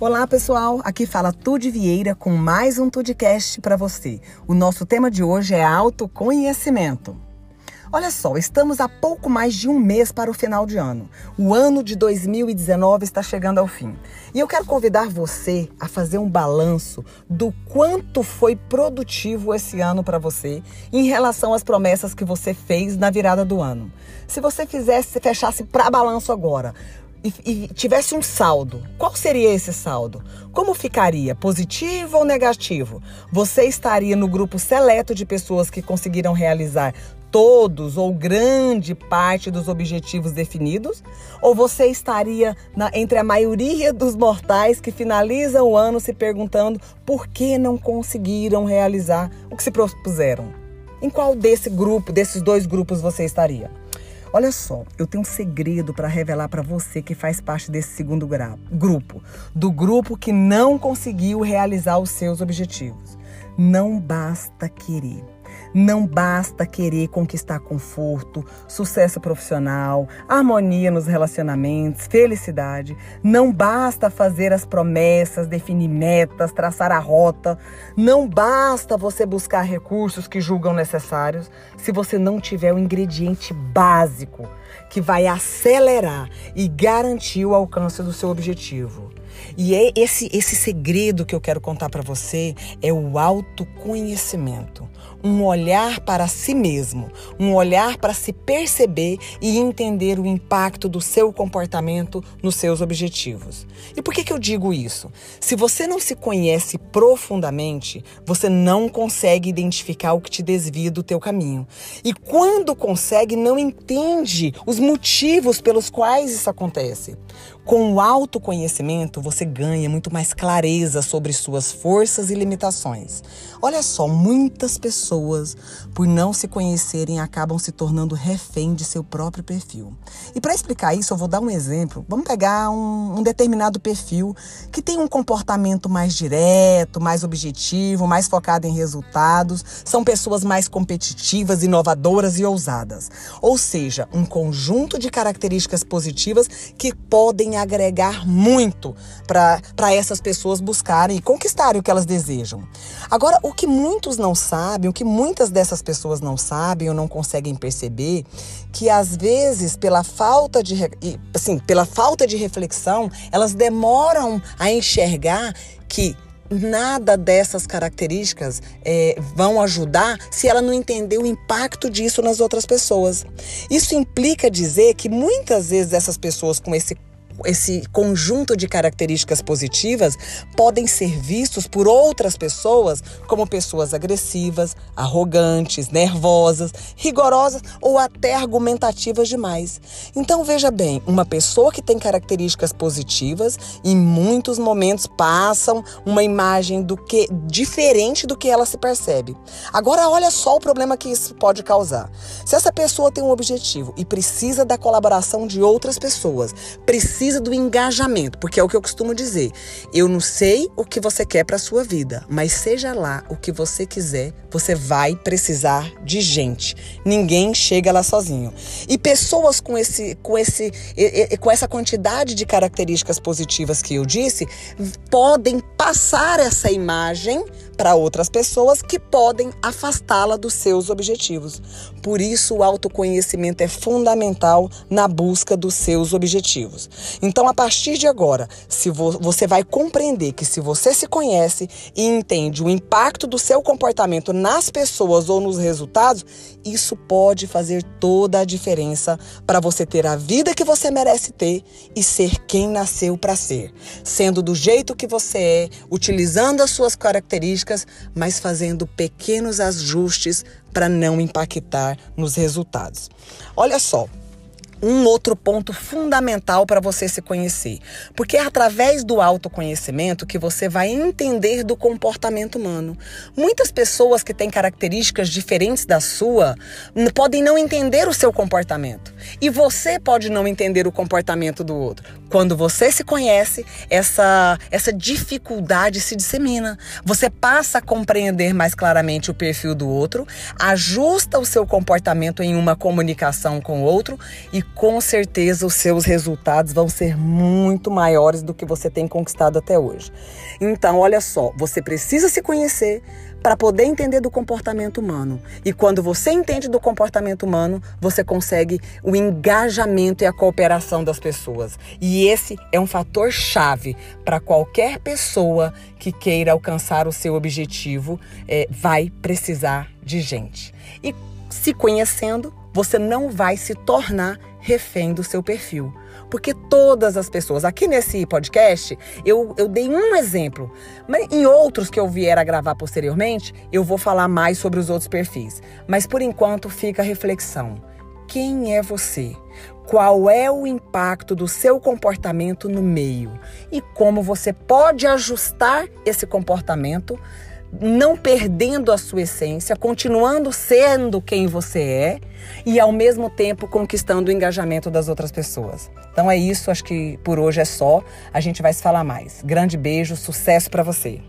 Olá pessoal, aqui fala Tude Vieira com mais um Tudcast para você. O nosso tema de hoje é autoconhecimento. Olha só, estamos a pouco mais de um mês para o final de ano. O ano de 2019 está chegando ao fim. E eu quero convidar você a fazer um balanço do quanto foi produtivo esse ano para você em relação às promessas que você fez na virada do ano. Se você fizesse, fechasse para balanço agora, e, e, tivesse um saldo, qual seria esse saldo? Como ficaria? Positivo ou negativo? Você estaria no grupo seleto de pessoas que conseguiram realizar todos ou grande parte dos objetivos definidos? Ou você estaria na, entre a maioria dos mortais que finalizam o ano se perguntando por que não conseguiram realizar o que se propuseram? Em qual desse grupo, desses dois grupos você estaria? Olha só, eu tenho um segredo para revelar para você que faz parte desse segundo grupo, do grupo que não conseguiu realizar os seus objetivos. Não basta querer. Não basta querer conquistar conforto, sucesso profissional, harmonia nos relacionamentos, felicidade. Não basta fazer as promessas, definir metas, traçar a rota. Não basta você buscar recursos que julgam necessários se você não tiver o ingrediente básico que vai acelerar e garantir o alcance do seu objetivo. E é esse esse segredo que eu quero contar para você é o autoconhecimento um olhar para si mesmo, um olhar para se perceber e entender o impacto do seu comportamento nos seus objetivos. E por que, que eu digo isso? Se você não se conhece profundamente, você não consegue identificar o que te desvia do teu caminho. E quando consegue, não entende os motivos pelos quais isso acontece. Com o autoconhecimento, você ganha muito mais clareza sobre suas forças e limitações. Olha só, muitas pessoas, por não se conhecerem, acabam se tornando refém de seu próprio perfil. E para explicar isso, eu vou dar um exemplo. Vamos pegar um, um determinado perfil que tem um comportamento mais direto, mais objetivo, mais focado em resultados. São pessoas mais competitivas, inovadoras e ousadas. Ou seja, um conjunto de características positivas que podem agregar muito para essas pessoas buscarem e conquistarem o que elas desejam. Agora, o que muitos não sabem, que muitas dessas pessoas não sabem ou não conseguem perceber, que às vezes pela falta de assim, pela falta de reflexão, elas demoram a enxergar que nada dessas características é, vão ajudar se ela não entender o impacto disso nas outras pessoas. Isso implica dizer que muitas vezes essas pessoas com esse esse conjunto de características positivas podem ser vistos por outras pessoas como pessoas agressivas, arrogantes, nervosas, rigorosas ou até argumentativas demais. Então veja bem, uma pessoa que tem características positivas em muitos momentos passam uma imagem do que diferente do que ela se percebe. Agora olha só o problema que isso pode causar. Se essa pessoa tem um objetivo e precisa da colaboração de outras pessoas, precisa precisa do engajamento, porque é o que eu costumo dizer. Eu não sei o que você quer para sua vida, mas seja lá o que você quiser, você vai precisar de gente. Ninguém chega lá sozinho. E pessoas com esse com esse com essa quantidade de características positivas que eu disse, podem passar essa imagem para outras pessoas que podem afastá-la dos seus objetivos. Por isso, o autoconhecimento é fundamental na busca dos seus objetivos. Então, a partir de agora, se vo você vai compreender que se você se conhece e entende o impacto do seu comportamento nas pessoas ou nos resultados, isso pode fazer toda a diferença para você ter a vida que você merece ter e ser quem nasceu para ser, sendo do jeito que você é, utilizando as suas características mas fazendo pequenos ajustes para não impactar nos resultados. Olha só, um outro ponto fundamental para você se conhecer. Porque é através do autoconhecimento que você vai entender do comportamento humano. Muitas pessoas que têm características diferentes da sua podem não entender o seu comportamento. E você pode não entender o comportamento do outro. Quando você se conhece, essa, essa dificuldade se dissemina. Você passa a compreender mais claramente o perfil do outro, ajusta o seu comportamento em uma comunicação com o outro e com certeza os seus resultados vão ser muito maiores do que você tem conquistado até hoje. Então, olha só, você precisa se conhecer para poder entender do comportamento humano. E quando você entende do comportamento humano, você consegue o engajamento e a cooperação das pessoas. E esse é um fator chave para qualquer pessoa que queira alcançar o seu objetivo, é, vai precisar de gente. E se conhecendo, você não vai se tornar refém do seu perfil. Porque todas as pessoas, aqui nesse podcast, eu, eu dei um exemplo, mas em outros que eu vier a gravar posteriormente, eu vou falar mais sobre os outros perfis. Mas por enquanto fica a reflexão. Quem é você? Qual é o impacto do seu comportamento no meio? E como você pode ajustar esse comportamento não perdendo a sua essência, continuando sendo quem você é e ao mesmo tempo conquistando o engajamento das outras pessoas. Então é isso, acho que por hoje é só. A gente vai se falar mais. Grande beijo, sucesso para você.